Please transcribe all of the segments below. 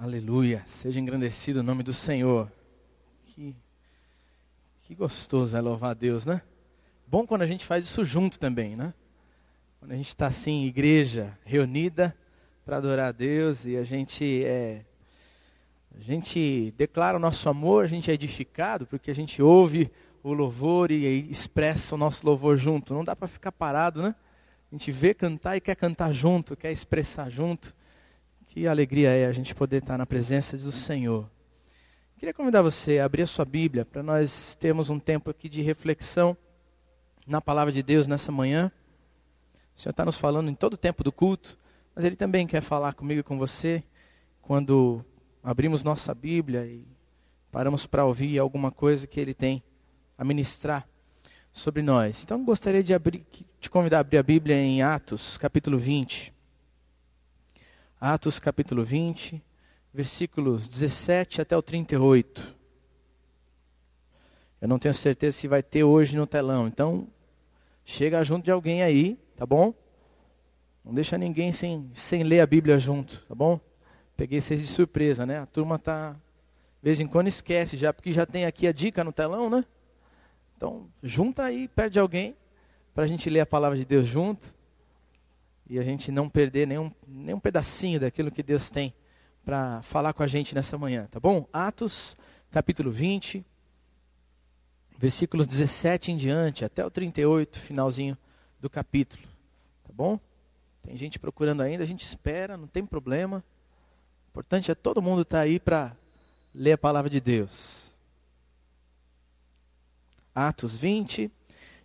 Aleluia. Seja engrandecido o nome do Senhor. Que, que gostoso é louvar a Deus, né? Bom quando a gente faz isso junto também, né? Quando a gente está assim, igreja reunida para adorar a Deus e a gente é, a gente declara o nosso amor, a gente é edificado porque a gente ouve o louvor e expressa o nosso louvor junto. Não dá para ficar parado, né? A gente vê cantar e quer cantar junto, quer expressar junto. Que alegria é a gente poder estar na presença do Senhor. Queria convidar você a abrir a sua Bíblia para nós termos um tempo aqui de reflexão na palavra de Deus nessa manhã. O Senhor está nos falando em todo o tempo do culto, mas Ele também quer falar comigo e com você quando abrimos nossa Bíblia e paramos para ouvir alguma coisa que Ele tem a ministrar sobre nós. Então, gostaria de abrir, te convidar a abrir a Bíblia em Atos, capítulo 20. Atos, capítulo 20, versículos 17 até o 38. Eu não tenho certeza se vai ter hoje no telão, então chega junto de alguém aí, tá bom? Não deixa ninguém sem, sem ler a Bíblia junto, tá bom? Peguei vocês de surpresa, né? A turma tá, de vez em quando esquece já, porque já tem aqui a dica no telão, né? Então, junta aí, perde alguém, para a gente ler a palavra de Deus junto e a gente não perder nenhum, nenhum pedacinho daquilo que Deus tem para falar com a gente nessa manhã, tá bom? Atos, capítulo 20, versículos 17 em diante, até o 38, finalzinho do capítulo, tá bom? Tem gente procurando ainda, a gente espera, não tem problema. O importante é todo mundo estar tá aí para ler a palavra de Deus. Atos 20,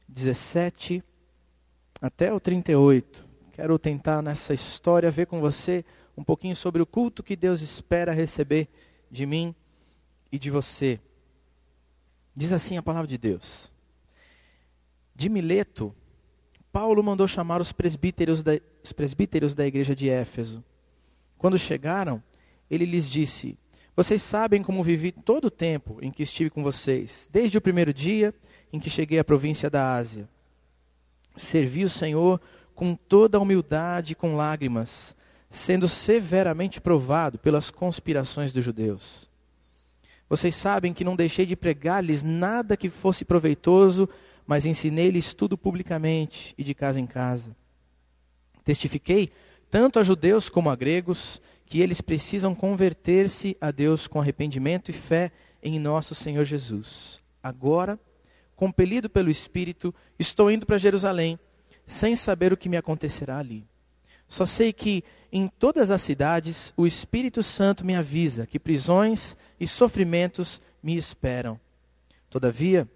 17 até o 38. Quero tentar nessa história ver com você um pouquinho sobre o culto que Deus espera receber de mim e de você. Diz assim a palavra de Deus. De Mileto, Paulo mandou chamar os presbíteros da, os presbíteros da igreja de Éfeso. Quando chegaram, ele lhes disse: vocês sabem como vivi todo o tempo em que estive com vocês, desde o primeiro dia em que cheguei à província da Ásia. Servi o Senhor com toda a humildade e com lágrimas, sendo severamente provado pelas conspirações dos judeus. Vocês sabem que não deixei de pregar-lhes nada que fosse proveitoso, mas ensinei-lhes tudo publicamente e de casa em casa. Testifiquei tanto a judeus como a gregos que eles precisam converter-se a Deus com arrependimento e fé em nosso Senhor Jesus. Agora, compelido pelo Espírito, estou indo para Jerusalém, sem saber o que me acontecerá ali. Só sei que em todas as cidades o Espírito Santo me avisa que prisões e sofrimentos me esperam. Todavia,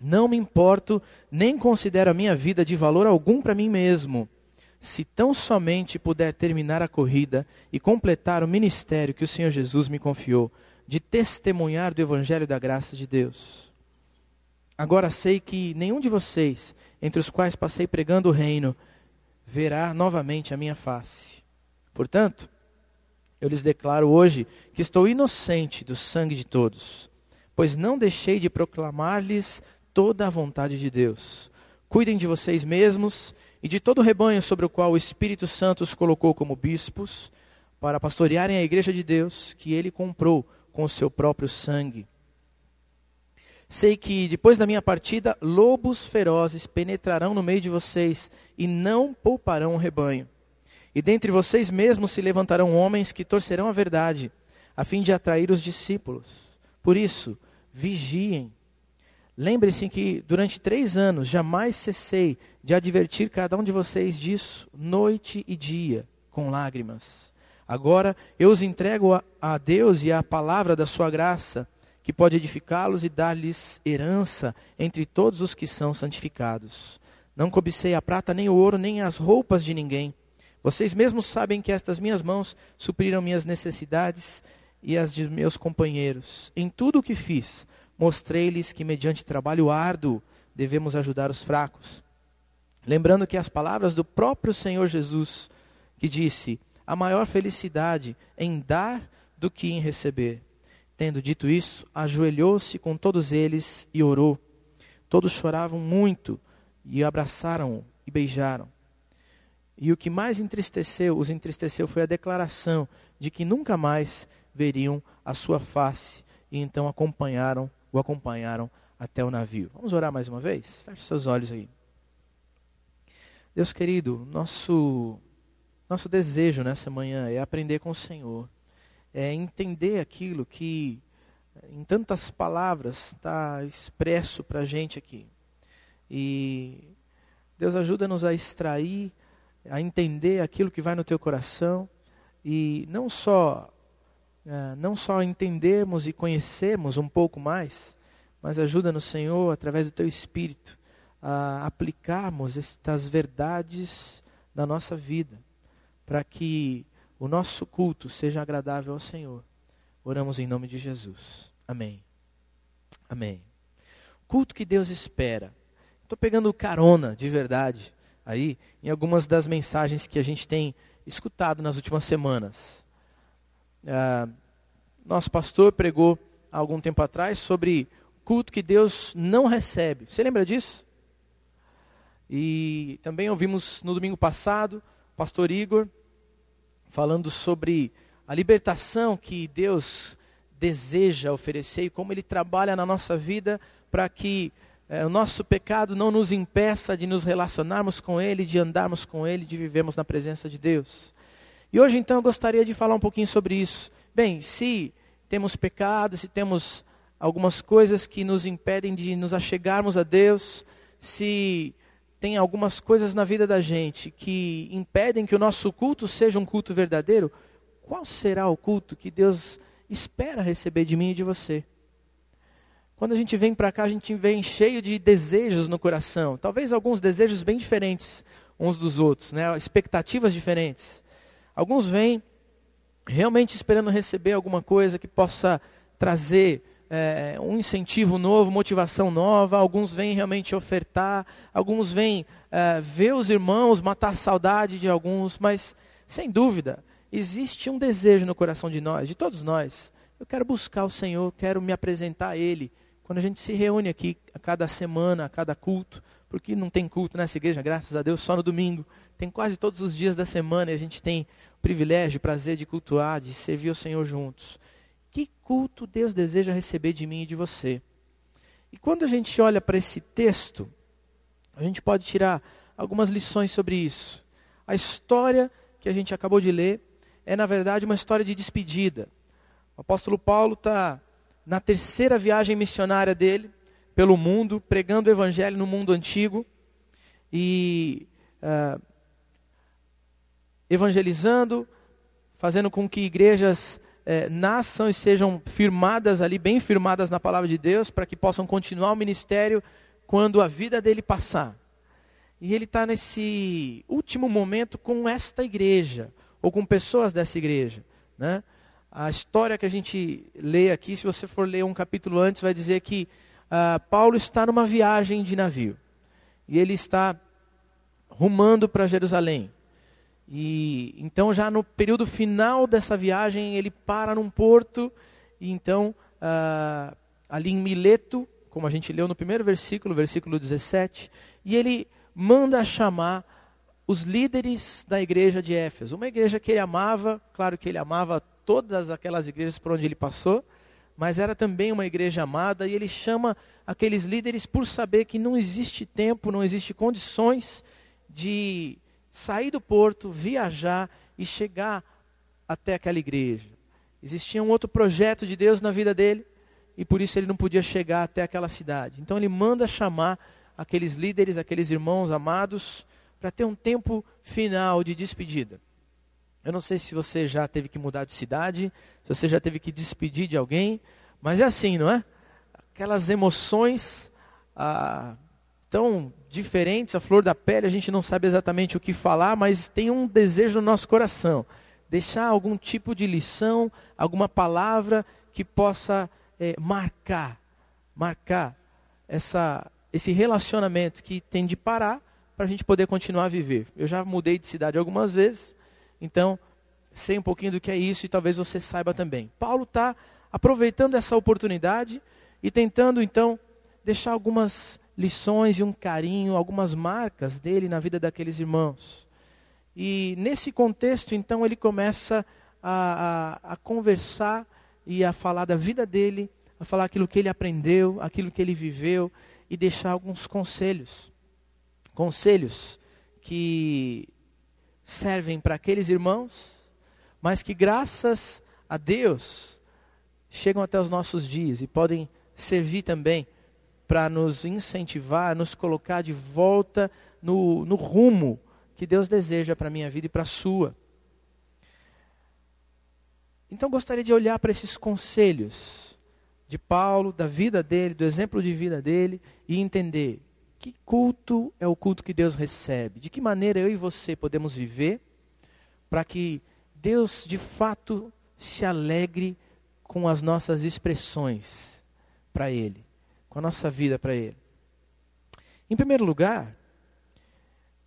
não me importo nem considero a minha vida de valor algum para mim mesmo se tão somente puder terminar a corrida e completar o ministério que o Senhor Jesus me confiou, de testemunhar do Evangelho da graça de Deus. Agora sei que nenhum de vocês, entre os quais passei pregando o reino, verá novamente a minha face. Portanto, eu lhes declaro hoje que estou inocente do sangue de todos, pois não deixei de proclamar-lhes toda a vontade de Deus. Cuidem de vocês mesmos e de todo o rebanho sobre o qual o Espírito Santo os colocou como bispos, para pastorearem a igreja de Deus que ele comprou com o seu próprio sangue. Sei que depois da minha partida, lobos ferozes penetrarão no meio de vocês e não pouparão o rebanho. E dentre vocês mesmos se levantarão homens que torcerão a verdade, a fim de atrair os discípulos. Por isso, vigiem. Lembre-se que durante três anos jamais cessei de advertir cada um de vocês disso, noite e dia, com lágrimas. Agora eu os entrego a, a Deus e à palavra da sua graça, que pode edificá-los e dar-lhes herança entre todos os que são santificados. Não cobicei a prata, nem o ouro, nem as roupas de ninguém. Vocês mesmos sabem que estas minhas mãos supriram minhas necessidades e as de meus companheiros. Em tudo o que fiz, mostrei-lhes que, mediante trabalho árduo, devemos ajudar os fracos. Lembrando que as palavras do próprio Senhor Jesus, que disse: a maior felicidade em dar do que em receber. Tendo dito isso, ajoelhou-se com todos eles e orou. Todos choravam muito e abraçaram-o e beijaram. E o que mais entristeceu, os entristeceu foi a declaração de que nunca mais veriam a sua face e então acompanharam, o acompanharam até o navio. Vamos orar mais uma vez? Feche seus olhos aí. Deus querido, nosso nosso desejo nessa manhã é aprender com o Senhor, é entender aquilo que em tantas palavras está expresso para a gente aqui. E Deus ajuda-nos a extrair, a entender aquilo que vai no teu coração e não só uh, não só entendermos e conhecermos um pouco mais, mas ajuda-nos, Senhor, através do teu Espírito, a aplicarmos estas verdades na nossa vida, para que o nosso culto seja agradável ao Senhor. Oramos em nome de Jesus. Amém. Amém. Culto que Deus espera. Estou pegando carona, de verdade, aí, em algumas das mensagens que a gente tem escutado nas últimas semanas. Ah, nosso pastor pregou há algum tempo atrás sobre culto que Deus não recebe. Você lembra disso? E também ouvimos no domingo passado pastor Igor falando sobre a libertação que Deus deseja oferecer e como Ele trabalha na nossa vida para que é, o nosso pecado não nos impeça de nos relacionarmos com Ele, de andarmos com Ele, de vivermos na presença de Deus. E hoje então eu gostaria de falar um pouquinho sobre isso. Bem, se temos pecado, se temos algumas coisas que nos impedem de nos achegarmos a Deus, se tem algumas coisas na vida da gente que impedem que o nosso culto seja um culto verdadeiro, qual será o culto que Deus espera receber de mim e de você? Quando a gente vem para cá, a gente vem cheio de desejos no coração. Talvez alguns desejos bem diferentes uns dos outros, né? expectativas diferentes. Alguns vêm realmente esperando receber alguma coisa que possa trazer é, um incentivo novo, motivação nova. Alguns vêm realmente ofertar, alguns vêm é, ver os irmãos, matar a saudade de alguns, mas sem dúvida existe um desejo no coração de nós, de todos nós. Eu quero buscar o Senhor, quero me apresentar a Ele quando a gente se reúne aqui a cada semana, a cada culto, porque não tem culto nessa igreja, graças a Deus, só no domingo. Tem quase todos os dias da semana e a gente tem o privilégio, o prazer de cultuar, de servir o Senhor juntos. Que culto Deus deseja receber de mim e de você? E quando a gente olha para esse texto, a gente pode tirar algumas lições sobre isso. A história que a gente acabou de ler é, na verdade, uma história de despedida. O apóstolo Paulo está na terceira viagem missionária dele pelo mundo, pregando o evangelho no mundo antigo e uh, evangelizando, fazendo com que igrejas nasçam e sejam firmadas ali, bem firmadas na palavra de Deus, para que possam continuar o ministério quando a vida dele passar. E ele está nesse último momento com esta igreja, ou com pessoas dessa igreja. Né? a história que a gente lê aqui, se você for ler um capítulo antes, vai dizer que uh, Paulo está numa viagem de navio. E ele está rumando para Jerusalém. E então já no período final dessa viagem ele para num porto e então uh, ali em Mileto, como a gente leu no primeiro versículo, versículo 17, e ele manda chamar os líderes da igreja de Éfeso, uma igreja que ele amava, claro que ele amava todas aquelas igrejas por onde ele passou, mas era também uma igreja amada, e ele chama aqueles líderes por saber que não existe tempo, não existe condições de sair do porto, viajar e chegar até aquela igreja. Existia um outro projeto de Deus na vida dele, e por isso ele não podia chegar até aquela cidade. Então ele manda chamar aqueles líderes, aqueles irmãos amados, para ter um tempo final de despedida. Eu não sei se você já teve que mudar de cidade, se você já teve que despedir de alguém, mas é assim, não é? Aquelas emoções ah, tão diferentes, a flor da pele, a gente não sabe exatamente o que falar, mas tem um desejo no nosso coração. Deixar algum tipo de lição, alguma palavra que possa é, marcar, marcar essa, esse relacionamento que tem de parar para a gente poder continuar a viver. Eu já mudei de cidade algumas vezes, então, sei um pouquinho do que é isso e talvez você saiba também. Paulo está aproveitando essa oportunidade e tentando, então, deixar algumas lições e um carinho, algumas marcas dele na vida daqueles irmãos. E nesse contexto, então, ele começa a, a, a conversar e a falar da vida dele, a falar aquilo que ele aprendeu, aquilo que ele viveu e deixar alguns conselhos. Conselhos que servem para aqueles irmãos, mas que graças a Deus chegam até os nossos dias e podem servir também para nos incentivar, nos colocar de volta no, no rumo que Deus deseja para a minha vida e para a sua. Então gostaria de olhar para esses conselhos de Paulo, da vida dele, do exemplo de vida dele e entender que culto é o culto que Deus recebe, de que maneira eu e você podemos viver para que Deus de fato se alegre com as nossas expressões para Ele, com a nossa vida para Ele. Em primeiro lugar,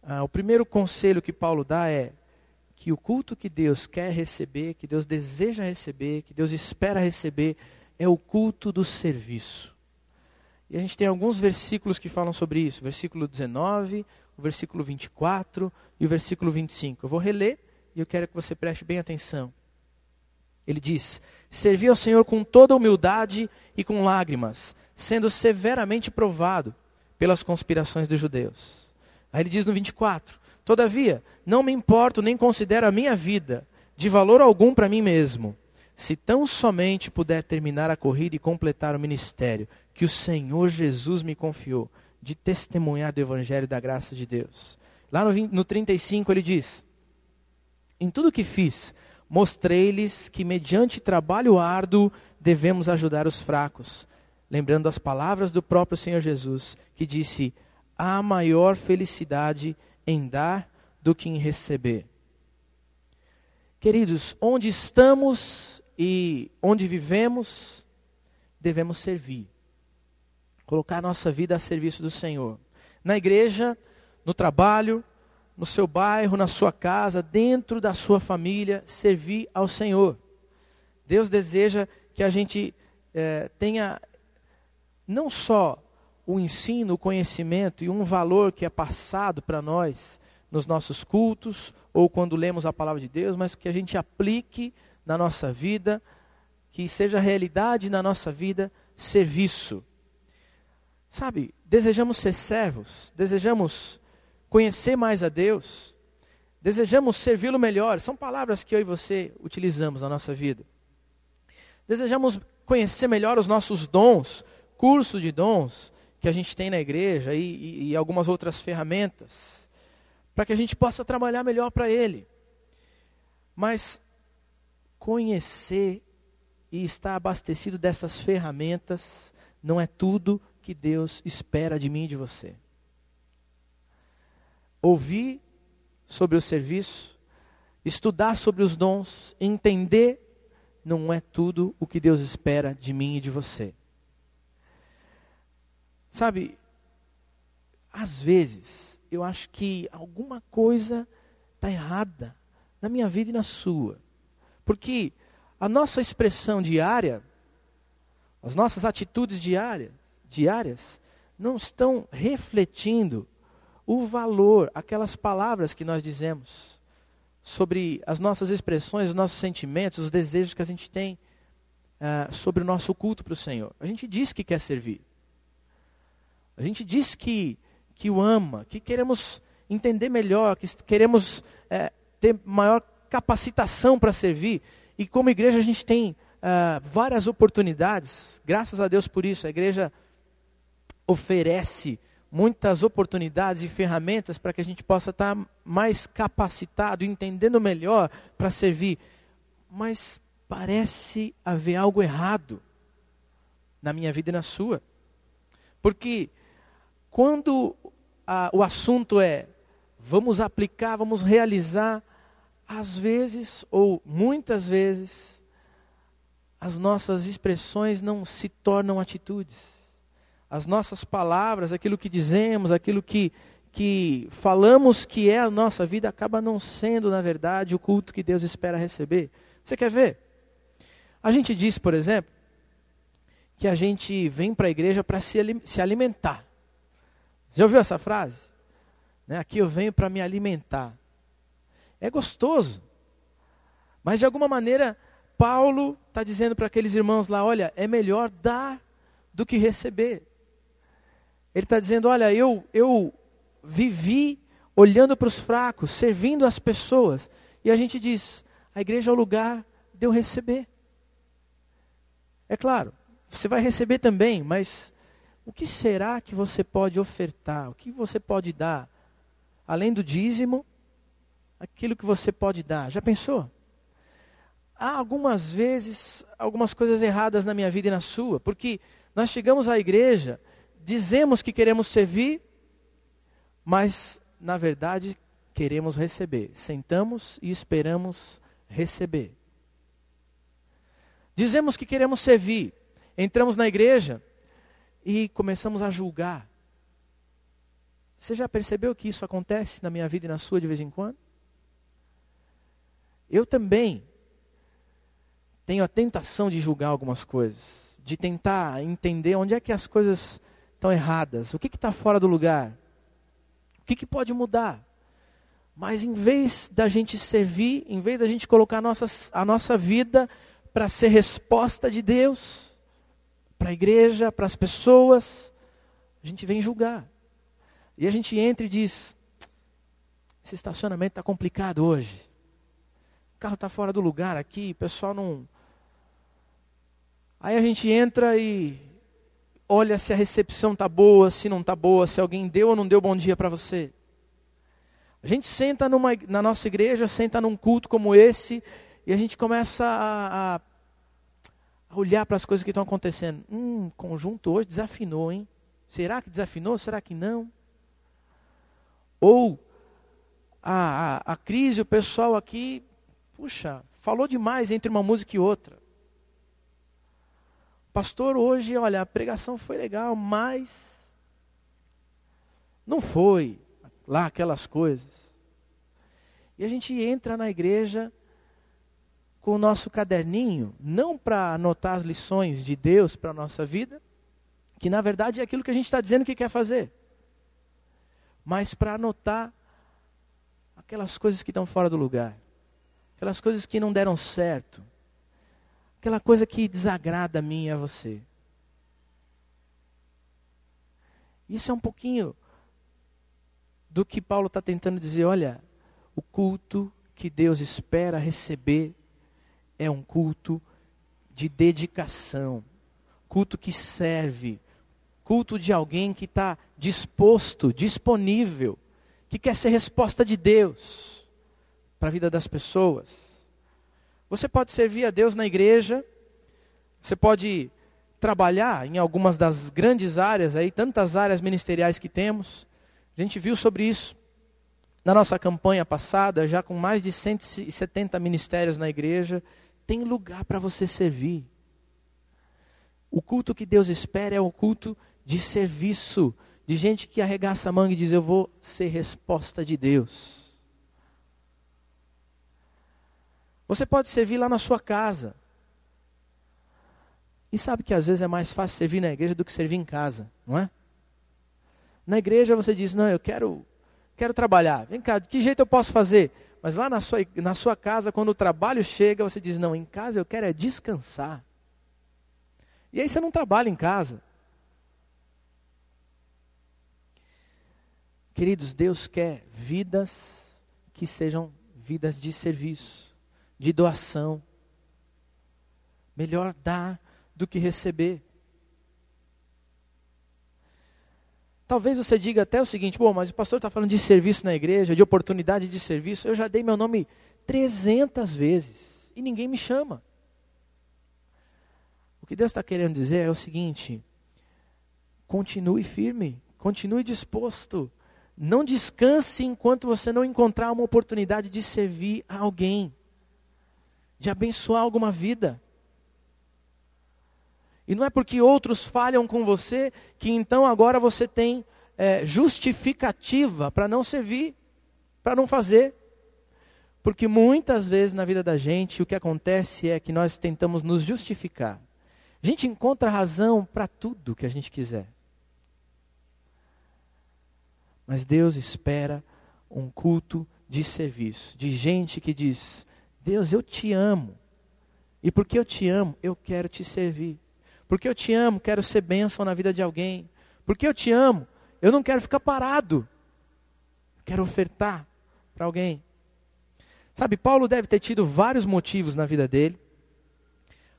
ah, o primeiro conselho que Paulo dá é que o culto que Deus quer receber, que Deus deseja receber, que Deus espera receber, é o culto do serviço. E a gente tem alguns versículos que falam sobre isso. Versículo 19, o versículo 24 e o versículo 25. Eu vou reler e eu quero que você preste bem atenção. Ele diz: Servi ao Senhor com toda humildade e com lágrimas, sendo severamente provado pelas conspirações dos judeus. Aí ele diz no 24: Todavia, não me importo nem considero a minha vida de valor algum para mim mesmo, se tão somente puder terminar a corrida e completar o ministério que o Senhor Jesus me confiou, de testemunhar do Evangelho da graça de Deus. Lá no, 20, no 35 ele diz: Em tudo que fiz, mostrei-lhes que, mediante trabalho árduo, devemos ajudar os fracos, lembrando as palavras do próprio Senhor Jesus, que disse: Há maior felicidade em dar do que em receber. Queridos, onde estamos e onde vivemos, devemos servir. Colocar nossa vida a serviço do Senhor. Na igreja, no trabalho, no seu bairro, na sua casa, dentro da sua família, servir ao Senhor. Deus deseja que a gente é, tenha não só o ensino, o conhecimento e um valor que é passado para nós nos nossos cultos ou quando lemos a palavra de Deus, mas que a gente aplique na nossa vida, que seja realidade na nossa vida, serviço. Sabe, desejamos ser servos, desejamos conhecer mais a Deus, desejamos servi-lo melhor. São palavras que eu e você utilizamos na nossa vida. Desejamos conhecer melhor os nossos dons, curso de dons, que a gente tem na igreja e, e, e algumas outras ferramentas, para que a gente possa trabalhar melhor para Ele. Mas conhecer e estar abastecido dessas ferramentas não é tudo que Deus espera de mim e de você. Ouvir sobre o serviço, estudar sobre os dons, entender, não é tudo o que Deus espera de mim e de você. Sabe, às vezes eu acho que alguma coisa está errada na minha vida e na sua. Porque a nossa expressão diária, as nossas atitudes diárias, diárias não estão refletindo o valor, aquelas palavras que nós dizemos sobre as nossas expressões, os nossos sentimentos, os desejos que a gente tem uh, sobre o nosso culto para o Senhor. A gente diz que quer servir. A gente diz que, que o ama, que queremos entender melhor, que queremos é, ter maior capacitação para servir. E como igreja a gente tem uh, várias oportunidades, graças a Deus por isso. A igreja oferece muitas oportunidades e ferramentas para que a gente possa estar mais capacitado, entendendo melhor para servir. Mas parece haver algo errado na minha vida e na sua. Porque quando a, o assunto é vamos aplicar, vamos realizar, às vezes, ou muitas vezes, as nossas expressões não se tornam atitudes. As nossas palavras, aquilo que dizemos, aquilo que, que falamos que é a nossa vida, acaba não sendo, na verdade, o culto que Deus espera receber. Você quer ver? A gente diz, por exemplo, que a gente vem para a igreja para se, se alimentar. Já ouviu essa frase? Né? Aqui eu venho para me alimentar. É gostoso. Mas de alguma maneira, Paulo está dizendo para aqueles irmãos lá: olha, é melhor dar do que receber. Ele está dizendo: olha, eu, eu vivi olhando para os fracos, servindo as pessoas. E a gente diz: a igreja é o lugar de eu receber. É claro, você vai receber também, mas o que será que você pode ofertar? O que você pode dar? Além do dízimo, aquilo que você pode dar. Já pensou? Há algumas vezes algumas coisas erradas na minha vida e na sua, porque nós chegamos à igreja, dizemos que queremos servir, mas na verdade queremos receber. Sentamos e esperamos receber. Dizemos que queremos servir, entramos na igreja e começamos a julgar. Você já percebeu que isso acontece na minha vida e na sua de vez em quando? Eu também tenho a tentação de julgar algumas coisas, de tentar entender onde é que as coisas estão erradas, o que está fora do lugar, o que, que pode mudar. Mas em vez da gente servir, em vez da gente colocar a nossa, a nossa vida para ser resposta de Deus, para a igreja, para as pessoas, a gente vem julgar. E a gente entra e diz: esse estacionamento está complicado hoje. O carro está fora do lugar aqui, o pessoal não. Aí a gente entra e olha se a recepção está boa, se não está boa, se alguém deu ou não deu bom dia para você. A gente senta numa, na nossa igreja, senta num culto como esse, e a gente começa a, a, a olhar para as coisas que estão acontecendo. Hum, conjunto hoje desafinou, hein? Será que desafinou? Será que não? Ou a, a, a crise, o pessoal aqui Puxa, falou demais entre uma música e outra. Pastor, hoje, olha, a pregação foi legal, mas não foi lá aquelas coisas. E a gente entra na igreja com o nosso caderninho, não para anotar as lições de Deus para a nossa vida, que na verdade é aquilo que a gente está dizendo que quer fazer, mas para anotar aquelas coisas que estão fora do lugar aquelas coisas que não deram certo, aquela coisa que desagrada a mim e a você. Isso é um pouquinho do que Paulo está tentando dizer. Olha, o culto que Deus espera receber é um culto de dedicação, culto que serve, culto de alguém que está disposto, disponível, que quer ser resposta de Deus para a vida das pessoas. Você pode servir a Deus na igreja, você pode trabalhar em algumas das grandes áreas aí, tantas áreas ministeriais que temos. A gente viu sobre isso na nossa campanha passada, já com mais de 170 ministérios na igreja, tem lugar para você servir. O culto que Deus espera é o culto de serviço, de gente que arregaça a manga e diz: Eu vou ser resposta de Deus. Você pode servir lá na sua casa. E sabe que às vezes é mais fácil servir na igreja do que servir em casa, não é? Na igreja você diz: Não, eu quero, quero trabalhar. Vem cá, de que jeito eu posso fazer? Mas lá na sua, na sua casa, quando o trabalho chega, você diz: Não, em casa eu quero é descansar. E aí você não trabalha em casa. Queridos, Deus quer vidas que sejam vidas de serviço de doação. Melhor dar do que receber. Talvez você diga até o seguinte: bom, mas o pastor está falando de serviço na igreja, de oportunidade de serviço. Eu já dei meu nome 300 vezes e ninguém me chama. O que Deus está querendo dizer é o seguinte: continue firme, continue disposto. Não descanse enquanto você não encontrar uma oportunidade de servir a alguém de abençoar alguma vida. E não é porque outros falham com você que então agora você tem é, justificativa para não servir, para não fazer. Porque muitas vezes na vida da gente o que acontece é que nós tentamos nos justificar. A gente encontra razão para tudo que a gente quiser. Mas Deus espera um culto de serviço, de gente que diz: Deus, eu te amo. E porque eu te amo, eu quero te servir. Porque eu te amo, quero ser bênção na vida de alguém. Porque eu te amo, eu não quero ficar parado. Quero ofertar para alguém. Sabe, Paulo deve ter tido vários motivos na vida dele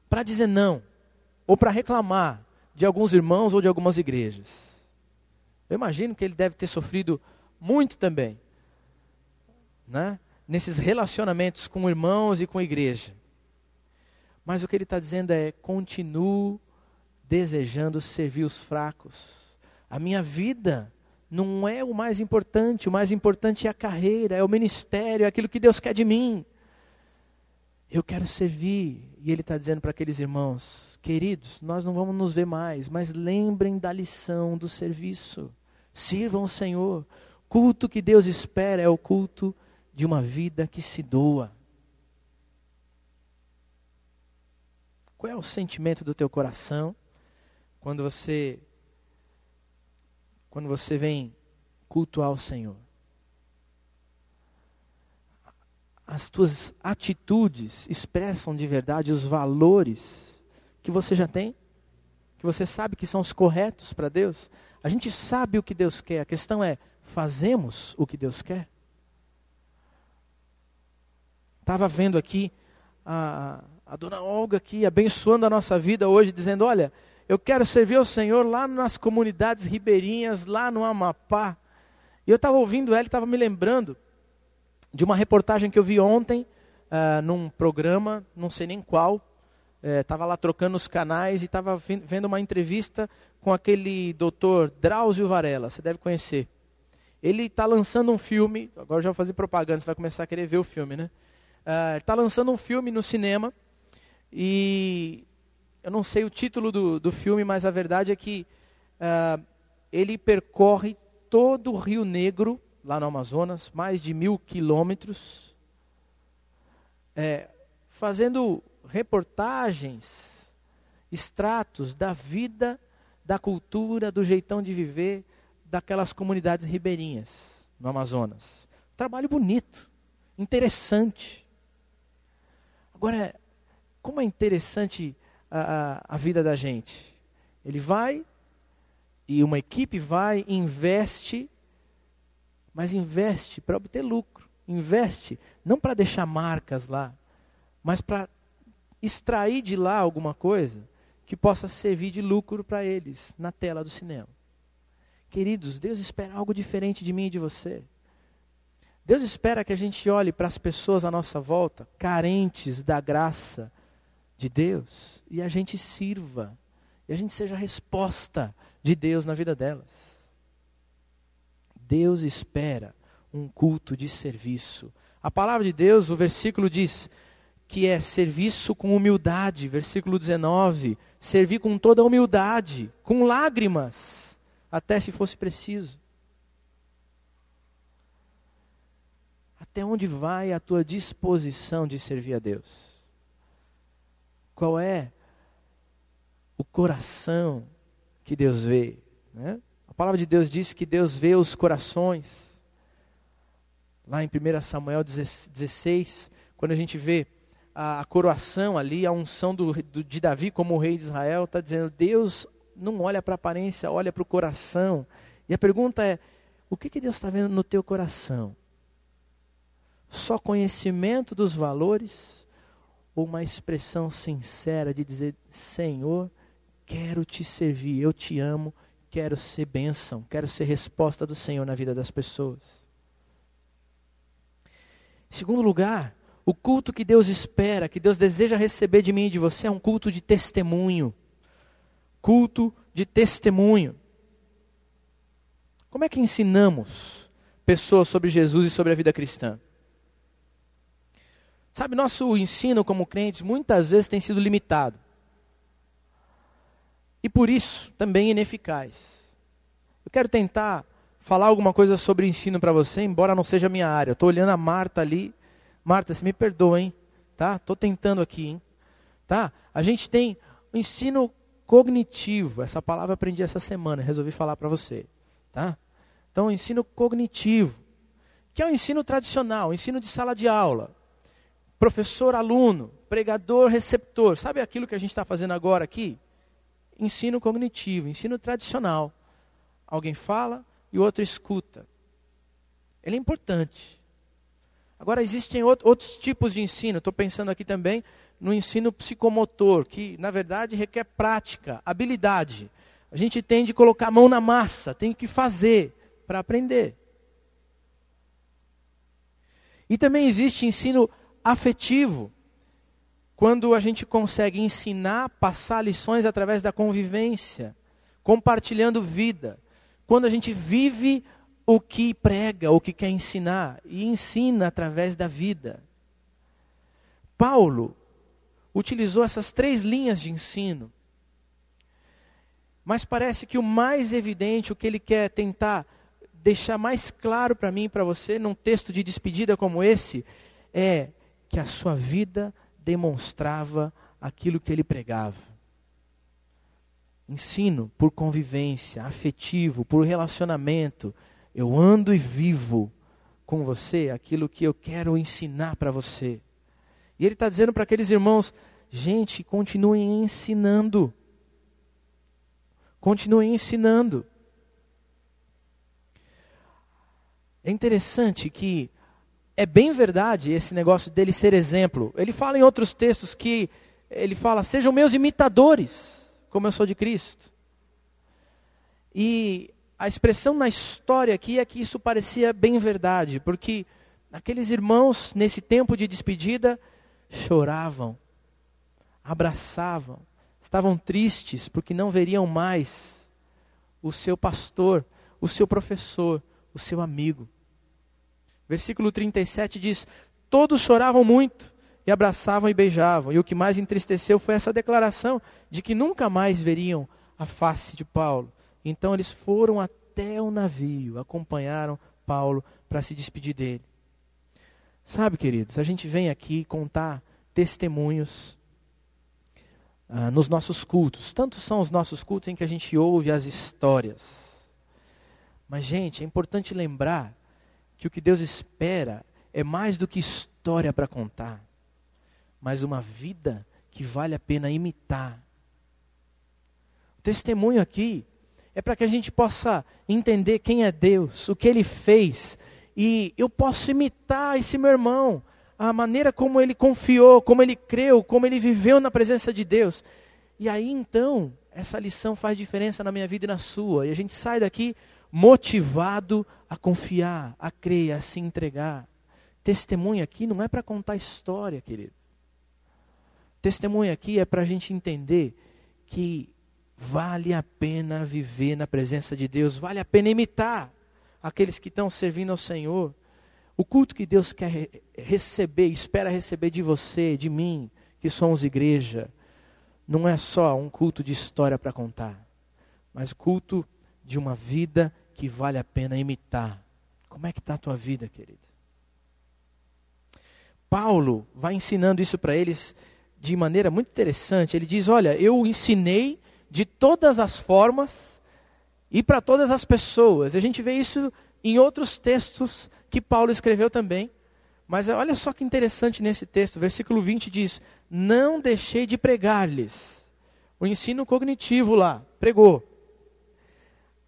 para dizer não, ou para reclamar de alguns irmãos ou de algumas igrejas. Eu imagino que ele deve ter sofrido muito também, né? nesses relacionamentos com irmãos e com igreja. Mas o que ele está dizendo é: continuo desejando servir os fracos. A minha vida não é o mais importante, o mais importante é a carreira, é o ministério, é aquilo que Deus quer de mim. Eu quero servir. E ele está dizendo para aqueles irmãos: queridos, nós não vamos nos ver mais, mas lembrem da lição do serviço. Sirvam o Senhor. Culto que Deus espera é o culto de uma vida que se doa. Qual é o sentimento do teu coração quando você quando você vem cultuar o Senhor? As tuas atitudes expressam de verdade os valores que você já tem? Que você sabe que são os corretos para Deus? A gente sabe o que Deus quer, a questão é: fazemos o que Deus quer? Estava vendo aqui a, a dona Olga aqui abençoando a nossa vida hoje, dizendo: Olha, eu quero servir ao Senhor lá nas comunidades ribeirinhas, lá no Amapá. E eu estava ouvindo ela e estava me lembrando de uma reportagem que eu vi ontem, uh, num programa, não sei nem qual. Estava eh, lá trocando os canais e estava vendo uma entrevista com aquele doutor Drauzio Varela, você deve conhecer. Ele está lançando um filme, agora já vou fazer propaganda, você vai começar a querer ver o filme, né? Está uh, lançando um filme no cinema e eu não sei o título do, do filme, mas a verdade é que uh, ele percorre todo o Rio Negro, lá no Amazonas, mais de mil quilômetros, é, fazendo reportagens, extratos da vida, da cultura, do jeitão de viver daquelas comunidades ribeirinhas no Amazonas. trabalho bonito, interessante. Agora, como é interessante a, a, vida da gente. Ele vai e uma equipe vai investe, mas investe para obter lucro. Investe não para deixar marcas lá, mas para extrair de lá alguma coisa que possa servir de lucro para eles na tela do cinema. Queridos, Deus espera algo diferente de mim e de você. Deus espera que a gente olhe para as pessoas à nossa volta, carentes da graça de Deus, e a gente sirva, e a gente seja a resposta de Deus na vida delas. Deus espera um culto de serviço. A palavra de Deus, o versículo diz que é serviço com humildade, versículo 19, servir com toda humildade, com lágrimas, até se fosse preciso. Até onde vai a tua disposição de servir a Deus? Qual é o coração que Deus vê? Né? A palavra de Deus diz que Deus vê os corações. Lá em 1 Samuel 16, quando a gente vê a, a coroação ali, a unção do, do, de Davi como rei de Israel, está dizendo: Deus não olha para a aparência, olha para o coração. E a pergunta é: o que, que Deus está vendo no teu coração? Só conhecimento dos valores? ou uma expressão sincera de dizer: Senhor, quero te servir, eu te amo, quero ser bênção, quero ser resposta do Senhor na vida das pessoas. Em segundo lugar, o culto que Deus espera, que Deus deseja receber de mim e de você é um culto de testemunho. Culto de testemunho. Como é que ensinamos pessoas sobre Jesus e sobre a vida cristã? Sabe, nosso ensino como crentes muitas vezes tem sido limitado. E por isso também ineficaz. Eu quero tentar falar alguma coisa sobre ensino para você, embora não seja minha área. Estou olhando a Marta ali. Marta, se me perdoa, hein? Tá? Estou tentando aqui, hein? Tá? A gente tem o ensino cognitivo. Essa palavra aprendi essa semana, resolvi falar para você. Tá? Então, ensino cognitivo que é o ensino tradicional, o ensino de sala de aula. Professor, aluno, pregador, receptor. Sabe aquilo que a gente está fazendo agora aqui? Ensino cognitivo, ensino tradicional. Alguém fala e o outro escuta. Ele é importante. Agora, existem outros tipos de ensino. Estou pensando aqui também no ensino psicomotor, que na verdade requer prática, habilidade. A gente tem de colocar a mão na massa, tem que fazer para aprender. E também existe ensino afetivo, quando a gente consegue ensinar, passar lições através da convivência, compartilhando vida. Quando a gente vive o que prega, o que quer ensinar, e ensina através da vida. Paulo utilizou essas três linhas de ensino. Mas parece que o mais evidente, o que ele quer tentar deixar mais claro para mim e para você, num texto de despedida como esse, é que a sua vida demonstrava aquilo que ele pregava. Ensino por convivência, afetivo, por relacionamento. Eu ando e vivo com você aquilo que eu quero ensinar para você. E ele está dizendo para aqueles irmãos: gente, continuem ensinando. Continuem ensinando. É interessante que é bem verdade esse negócio dele ser exemplo. Ele fala em outros textos que ele fala: "Sejam meus imitadores, como eu sou de Cristo". E a expressão na história aqui é que isso parecia bem verdade, porque aqueles irmãos nesse tempo de despedida choravam, abraçavam, estavam tristes porque não veriam mais o seu pastor, o seu professor, o seu amigo. Versículo 37 diz: Todos choravam muito e abraçavam e beijavam. E o que mais entristeceu foi essa declaração de que nunca mais veriam a face de Paulo. Então eles foram até o navio, acompanharam Paulo para se despedir dele. Sabe, queridos, a gente vem aqui contar testemunhos ah, nos nossos cultos. Tantos são os nossos cultos em que a gente ouve as histórias. Mas, gente, é importante lembrar que o que Deus espera é mais do que história para contar, mas uma vida que vale a pena imitar. O testemunho aqui é para que a gente possa entender quem é Deus, o que ele fez, e eu posso imitar esse meu irmão, a maneira como ele confiou, como ele creu, como ele viveu na presença de Deus. E aí então, essa lição faz diferença na minha vida e na sua, e a gente sai daqui motivado a confiar, a crer, a se entregar. Testemunha aqui não é para contar história, querido. Testemunha aqui é para a gente entender que vale a pena viver na presença de Deus, vale a pena imitar aqueles que estão servindo ao Senhor. O culto que Deus quer receber, espera receber de você, de mim, que somos igreja, não é só um culto de história para contar, mas culto de uma vida que vale a pena imitar. Como é que está a tua vida, querido? Paulo vai ensinando isso para eles de maneira muito interessante. Ele diz: Olha, eu ensinei de todas as formas e para todas as pessoas. A gente vê isso em outros textos que Paulo escreveu também. Mas olha só que interessante nesse texto, versículo 20 diz: Não deixei de pregar-lhes. O ensino cognitivo lá, pregou.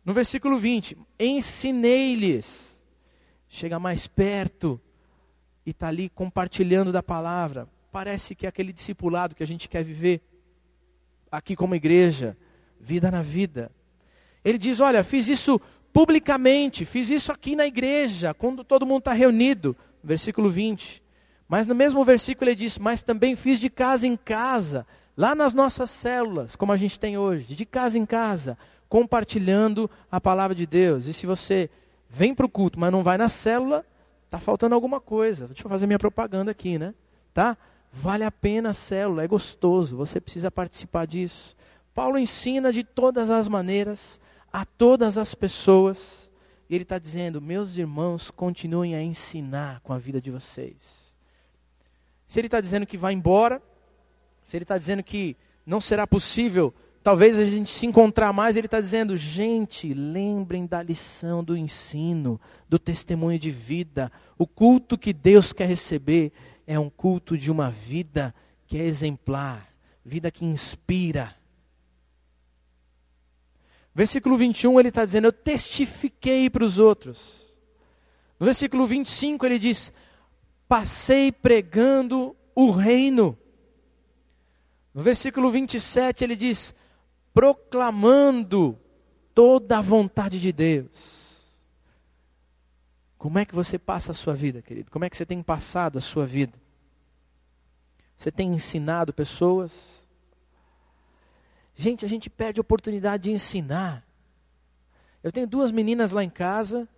No versículo 20, ensinei-lhes. Chega mais perto e está ali compartilhando da palavra. Parece que é aquele discipulado que a gente quer viver aqui como igreja, vida na vida. Ele diz: Olha, fiz isso publicamente, fiz isso aqui na igreja, quando todo mundo está reunido. Versículo 20. Mas no mesmo versículo ele diz: Mas também fiz de casa em casa, lá nas nossas células, como a gente tem hoje, de casa em casa, compartilhando a palavra de Deus. E se você vem para o culto, mas não vai na célula, está faltando alguma coisa. Deixa eu fazer minha propaganda aqui, né? Tá? Vale a pena a célula, é gostoso, você precisa participar disso. Paulo ensina de todas as maneiras, a todas as pessoas. E ele está dizendo: meus irmãos, continuem a ensinar com a vida de vocês. Se ele está dizendo que vai embora, se ele está dizendo que não será possível talvez a gente se encontrar mais, ele está dizendo: gente, lembrem da lição do ensino, do testemunho de vida. O culto que Deus quer receber é um culto de uma vida que é exemplar, vida que inspira. Versículo 21 ele está dizendo: Eu testifiquei para os outros. No versículo 25 ele diz: Passei pregando o reino. No versículo 27 ele diz: proclamando toda a vontade de Deus. Como é que você passa a sua vida, querido? Como é que você tem passado a sua vida? Você tem ensinado pessoas? Gente, a gente perde a oportunidade de ensinar. Eu tenho duas meninas lá em casa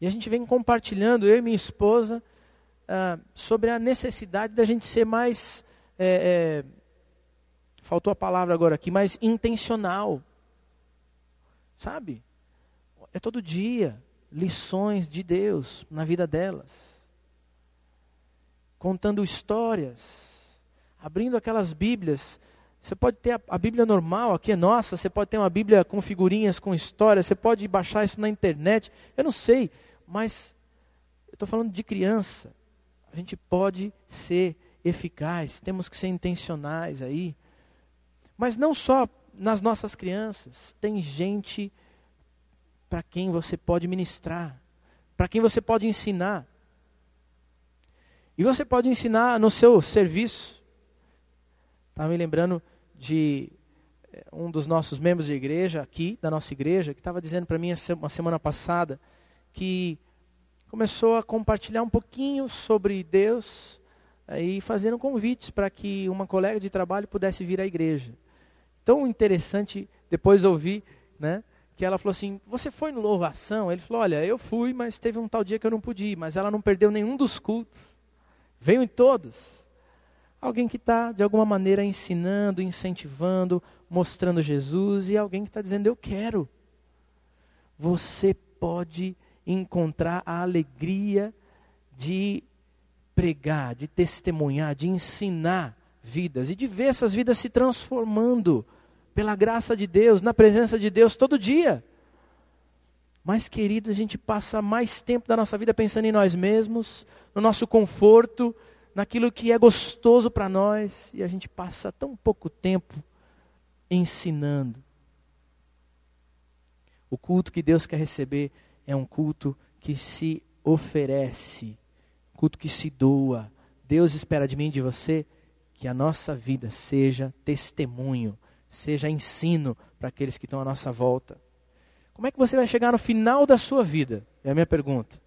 e a gente vem compartilhando, eu e minha esposa, uh, sobre a necessidade da gente ser mais é, é, faltou a palavra agora aqui, mas intencional. Sabe? É todo dia lições de Deus na vida delas. Contando histórias, abrindo aquelas Bíblias. Você pode ter a, a Bíblia normal, aqui é nossa, você pode ter uma Bíblia com figurinhas, com histórias, você pode baixar isso na internet. Eu não sei, mas eu estou falando de criança. A gente pode ser eficaz, temos que ser intencionais aí. Mas não só nas nossas crianças, tem gente para quem você pode ministrar, para quem você pode ensinar. E você pode ensinar no seu serviço. Estava me lembrando de eh, um dos nossos membros de igreja, aqui, da nossa igreja, que estava dizendo para mim uma semana passada que começou a compartilhar um pouquinho sobre Deus e fazendo convites para que uma colega de trabalho pudesse vir à igreja tão interessante depois ouvir, né? Que ela falou assim: Você foi no louvação? Ele falou: Olha, eu fui, mas teve um tal dia que eu não pude ir. Mas ela não perdeu nenhum dos cultos. Veio em todos. Alguém que está, de alguma maneira, ensinando, incentivando, mostrando Jesus. E alguém que está dizendo: Eu quero. Você pode encontrar a alegria de pregar, de testemunhar, de ensinar vidas e de ver essas vidas se transformando pela graça de Deus, na presença de Deus todo dia. Mas, querido, a gente passa mais tempo da nossa vida pensando em nós mesmos, no nosso conforto, naquilo que é gostoso para nós, e a gente passa tão pouco tempo ensinando. O culto que Deus quer receber é um culto que se oferece, culto que se doa. Deus espera de mim e de você que a nossa vida seja testemunho seja ensino para aqueles que estão à nossa volta. Como é que você vai chegar no final da sua vida? É a minha pergunta.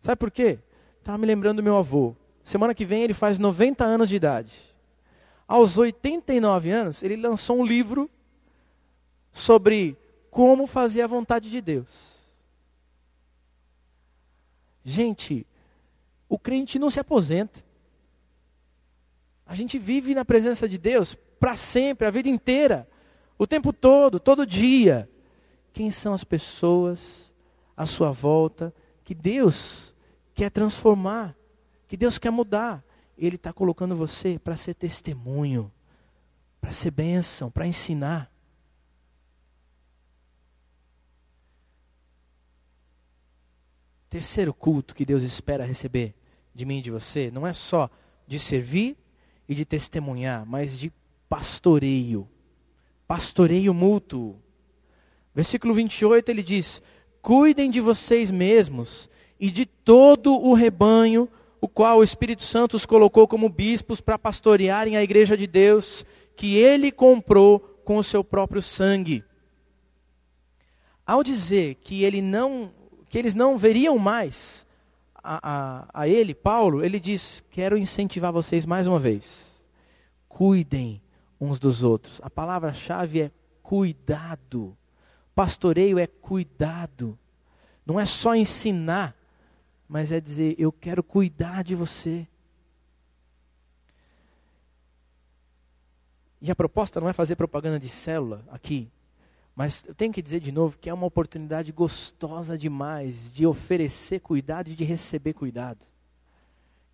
Sabe por quê? Estava me lembrando do meu avô. Semana que vem ele faz 90 anos de idade. Aos 89 anos, ele lançou um livro sobre como fazer a vontade de Deus. Gente, o crente não se aposenta. A gente vive na presença de Deus para sempre, a vida inteira, o tempo todo, todo dia. Quem são as pessoas à sua volta que Deus quer transformar, que Deus quer mudar? Ele está colocando você para ser testemunho, para ser bênção, para ensinar. Terceiro culto que Deus espera receber de mim e de você não é só de servir e de testemunhar, mas de pastoreio. Pastoreio mútuo. Versículo 28 ele diz: Cuidem de vocês mesmos e de todo o rebanho, o qual o Espírito Santo os colocou como bispos para pastorearem a igreja de Deus, que ele comprou com o seu próprio sangue. Ao dizer que ele não, que eles não veriam mais a, a, a ele, Paulo, ele diz: Quero incentivar vocês mais uma vez. Cuidem uns dos outros. A palavra-chave é cuidado. Pastoreio é cuidado. Não é só ensinar, mas é dizer: eu quero cuidar de você. E a proposta não é fazer propaganda de célula aqui, mas eu tenho que dizer de novo que é uma oportunidade gostosa demais de oferecer cuidado e de receber cuidado.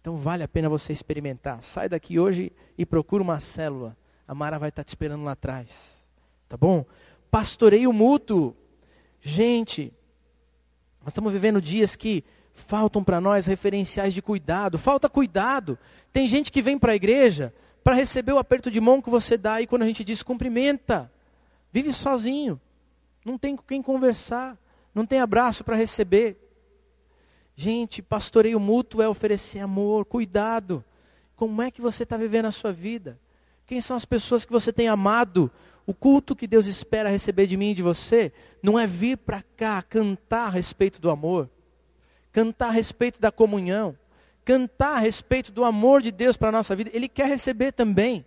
Então vale a pena você experimentar. Sai daqui hoje e procura uma célula a Mara vai estar te esperando lá atrás. Tá bom? Pastoreio mútuo. Gente, nós estamos vivendo dias que faltam para nós referenciais de cuidado. Falta cuidado. Tem gente que vem para a igreja para receber o aperto de mão que você dá e quando a gente diz cumprimenta. Vive sozinho. Não tem com quem conversar. Não tem abraço para receber. Gente, pastoreio mútuo é oferecer amor, cuidado. Como é que você está vivendo a sua vida? Quem são as pessoas que você tem amado? O culto que Deus espera receber de mim e de você não é vir para cá cantar a respeito do amor, cantar a respeito da comunhão, cantar a respeito do amor de Deus para a nossa vida. Ele quer receber também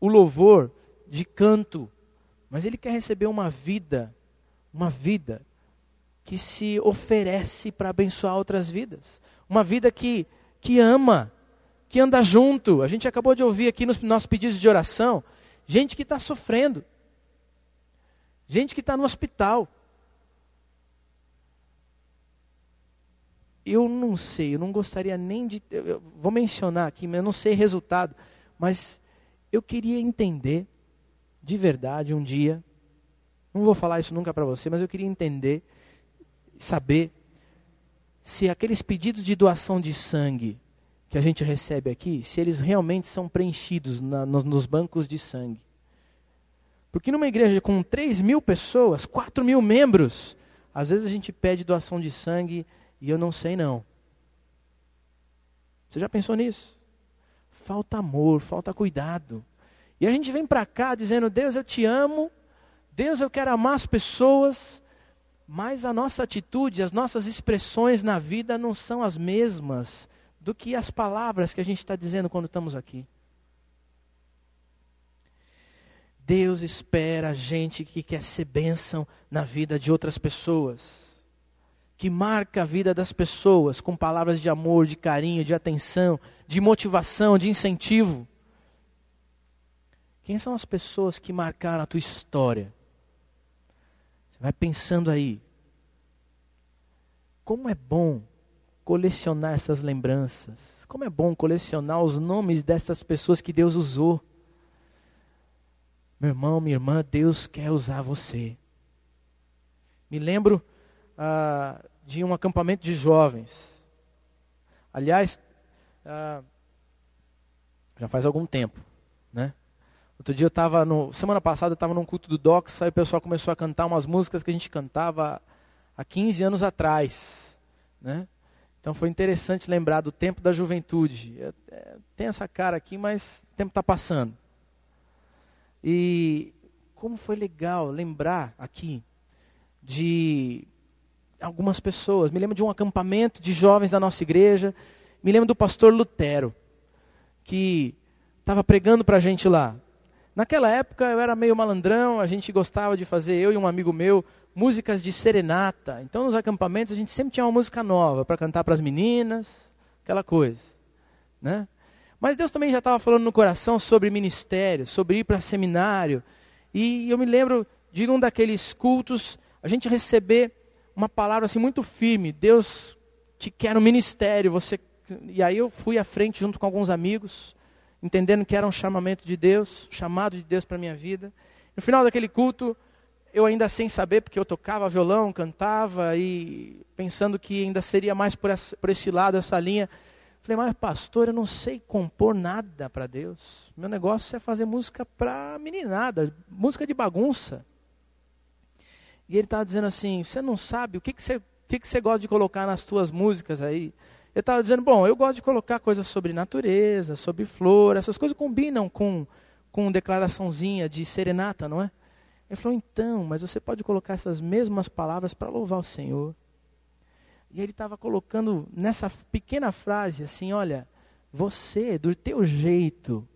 o louvor de canto, mas ele quer receber uma vida, uma vida que se oferece para abençoar outras vidas, uma vida que, que ama, que anda junto. A gente acabou de ouvir aqui nos nossos pedidos de oração Gente que está sofrendo. Gente que está no hospital. Eu não sei, eu não gostaria nem de. Eu vou mencionar aqui, mas eu não sei resultado. Mas eu queria entender, de verdade, um dia. Não vou falar isso nunca para você, mas eu queria entender, saber se aqueles pedidos de doação de sangue que a gente recebe aqui, se eles realmente são preenchidos na, nos, nos, bancos de sangue. Porque numa igreja com 3 mil pessoas, 4 mil membros, às vezes a gente pede doação de sangue e eu não sei não. Você já pensou nisso? Falta amor, falta cuidado. E a gente vem para cá dizendo: Deus, eu te amo, Deus, eu quero amar as pessoas, mas a nossa atitude, as nossas expressões na vida não são as mesmas do que as palavras que a gente está dizendo quando estamos aqui. Deus espera gente que quer ser bênção na vida de outras pessoas, que marca a vida das pessoas com palavras de amor, de carinho, de atenção, de motivação, de incentivo. Quem são as pessoas que marcaram a tua história? Você vai pensando aí. Como é bom colecionar essas lembranças. Como é bom colecionar os nomes dessas pessoas que Deus usou. Meu irmão, minha irmã, Deus quer usar você. Me lembro ah, de um acampamento de jovens. Aliás, ah, já faz algum tempo, né? Outro dia eu estava no. Semana passada eu estava num culto do Docs, aí o pessoal começou a cantar umas músicas que a gente cantava há 15 anos atrás. Né? Então foi interessante lembrar do tempo da juventude. É, tem essa cara aqui, mas o tempo está passando. E como foi legal lembrar aqui de algumas pessoas. Me lembro de um acampamento de jovens da nossa igreja. Me lembro do pastor Lutero, que estava pregando para a gente lá. Naquela época eu era meio malandrão, a gente gostava de fazer, eu e um amigo meu, músicas de serenata. Então, nos acampamentos, a gente sempre tinha uma música nova para cantar para as meninas, aquela coisa. Né? Mas Deus também já estava falando no coração sobre ministério, sobre ir para seminário. E eu me lembro de um daqueles cultos, a gente receber uma palavra assim muito firme: Deus te quer no ministério. Você... E aí eu fui à frente junto com alguns amigos, entendendo que era um chamamento de Deus, chamado de Deus para minha vida. No final daquele culto, eu ainda sem saber, porque eu tocava violão, cantava e pensando que ainda seria mais por, essa, por esse lado, essa linha. Falei, mas pastor, eu não sei compor nada para Deus. Meu negócio é fazer música para meninada, música de bagunça. E ele estava dizendo assim: você não sabe o que, você, que, que você gosta de colocar nas tuas músicas aí? Eu estava dizendo: bom, eu gosto de colocar coisas sobre natureza, sobre flor, essas coisas combinam com, com declaraçãozinha de serenata, não é? Ele falou: então, mas você pode colocar essas mesmas palavras para louvar o Senhor. E ele estava colocando nessa pequena frase assim: olha, você, do teu jeito,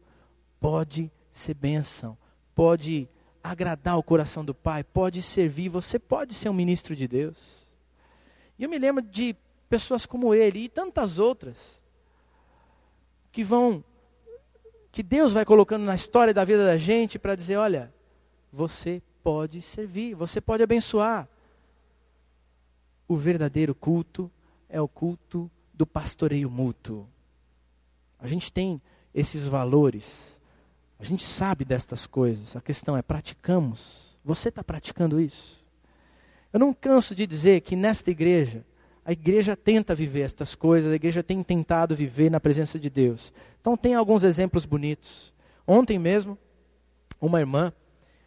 pode ser bênção, pode agradar o coração do Pai, pode servir, você pode ser um ministro de Deus. E eu me lembro de pessoas como ele e tantas outras que vão que Deus vai colocando na história da vida da gente para dizer, olha, você pode servir, você pode abençoar. O verdadeiro culto é o culto do pastoreio mútuo. A gente tem esses valores A gente sabe destas coisas. A questão é: praticamos? Você está praticando isso? Eu não canso de dizer que nesta igreja, a igreja tenta viver estas coisas, a igreja tem tentado viver na presença de Deus. Então, tem alguns exemplos bonitos. Ontem mesmo, uma irmã,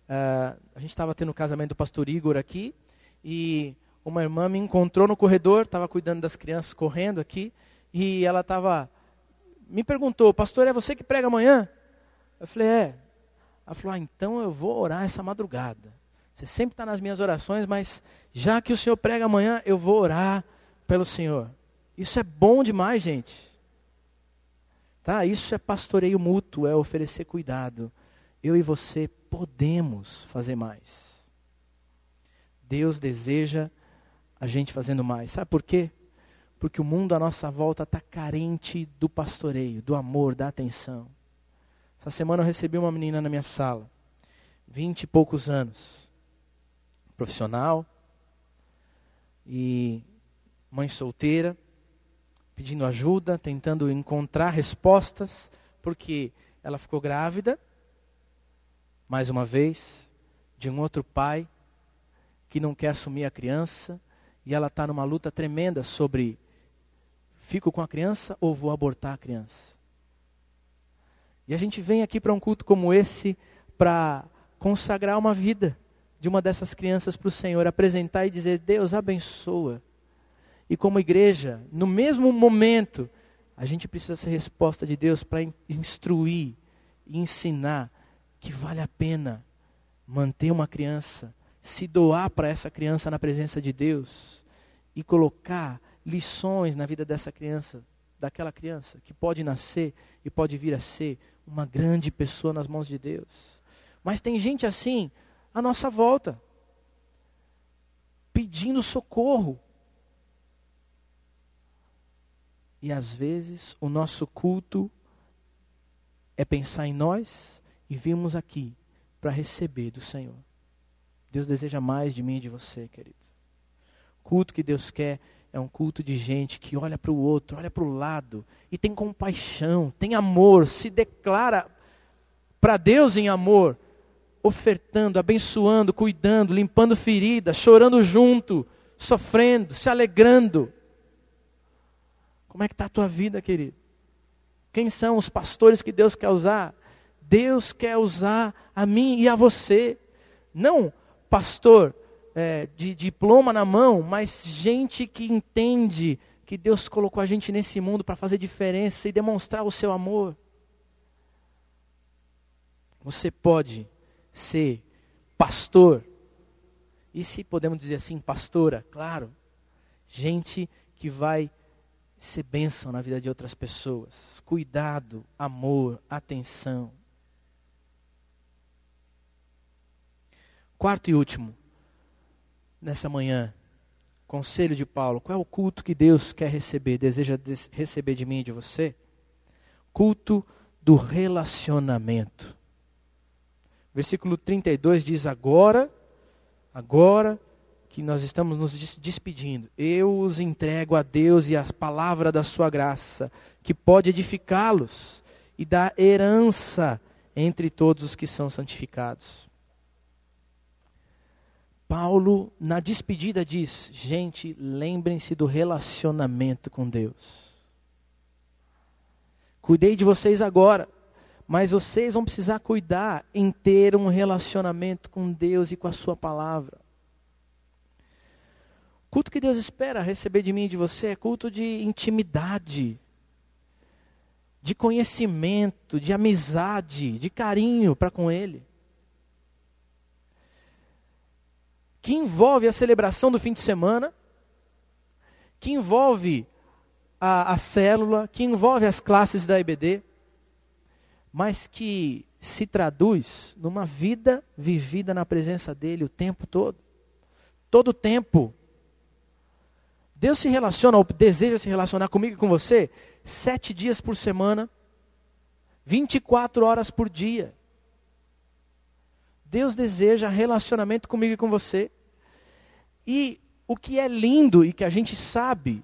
uh, a gente estava tendo o casamento do pastor Igor aqui, e uma irmã me encontrou no corredor, estava cuidando das crianças correndo aqui, e ela estava. Me perguntou, pastor, é você que prega amanhã? Eu falei, é. Ela falou, ah, então eu vou orar essa madrugada. Você sempre está nas minhas orações, mas já que o Senhor prega amanhã, eu vou orar pelo Senhor. Isso é bom demais, gente. Tá? Isso é pastoreio mútuo, é oferecer cuidado. Eu e você podemos fazer mais. Deus deseja a gente fazendo mais. Sabe por quê? Porque o mundo à nossa volta está carente do pastoreio, do amor, da atenção. Essa semana eu recebi uma menina na minha sala, vinte e poucos anos, profissional e mãe solteira, pedindo ajuda, tentando encontrar respostas, porque ela ficou grávida, mais uma vez, de um outro pai que não quer assumir a criança, e ela está numa luta tremenda sobre fico com a criança ou vou abortar a criança. E a gente vem aqui para um culto como esse para consagrar uma vida de uma dessas crianças para o Senhor, apresentar e dizer: Deus abençoa. E como igreja, no mesmo momento, a gente precisa ser resposta de Deus para instruir e ensinar que vale a pena manter uma criança, se doar para essa criança na presença de Deus e colocar lições na vida dessa criança, daquela criança que pode nascer e pode vir a ser uma grande pessoa nas mãos de Deus. Mas tem gente assim à nossa volta, pedindo socorro. E às vezes o nosso culto é pensar em nós e vimos aqui para receber do Senhor. Deus deseja mais de mim e de você, querido. O culto que Deus quer é um culto de gente que olha para o outro, olha para o lado e tem compaixão, tem amor, se declara para Deus em amor, ofertando, abençoando, cuidando, limpando feridas, chorando junto, sofrendo, se alegrando. Como é que está a tua vida, querido? Quem são os pastores que Deus quer usar? Deus quer usar a mim e a você. Não pastor é, de diploma na mão, mas gente que entende que Deus colocou a gente nesse mundo para fazer diferença e demonstrar o seu amor. Você pode ser pastor, e se podemos dizer assim, pastora, claro, gente que vai ser bênção na vida de outras pessoas. Cuidado, amor, atenção. Quarto e último, nessa manhã, conselho de Paulo: qual é o culto que Deus quer receber, deseja receber de mim e de você? Culto do relacionamento. Versículo 32 diz: Agora, agora que nós estamos nos despedindo, eu os entrego a Deus e a palavra da Sua graça, que pode edificá-los e dar herança entre todos os que são santificados. Paulo, na despedida, diz: gente, lembrem-se do relacionamento com Deus. Cuidei de vocês agora, mas vocês vão precisar cuidar em ter um relacionamento com Deus e com a Sua palavra. Culto que Deus espera receber de mim e de você é culto de intimidade, de conhecimento, de amizade, de carinho para com Ele. Que envolve a celebração do fim de semana, que envolve a, a célula, que envolve as classes da IBD, mas que se traduz numa vida vivida na presença dele o tempo todo. Todo o tempo. Deus se relaciona, ou deseja se relacionar comigo e com você, sete dias por semana, 24 horas por dia. Deus deseja relacionamento comigo e com você. E o que é lindo e que a gente sabe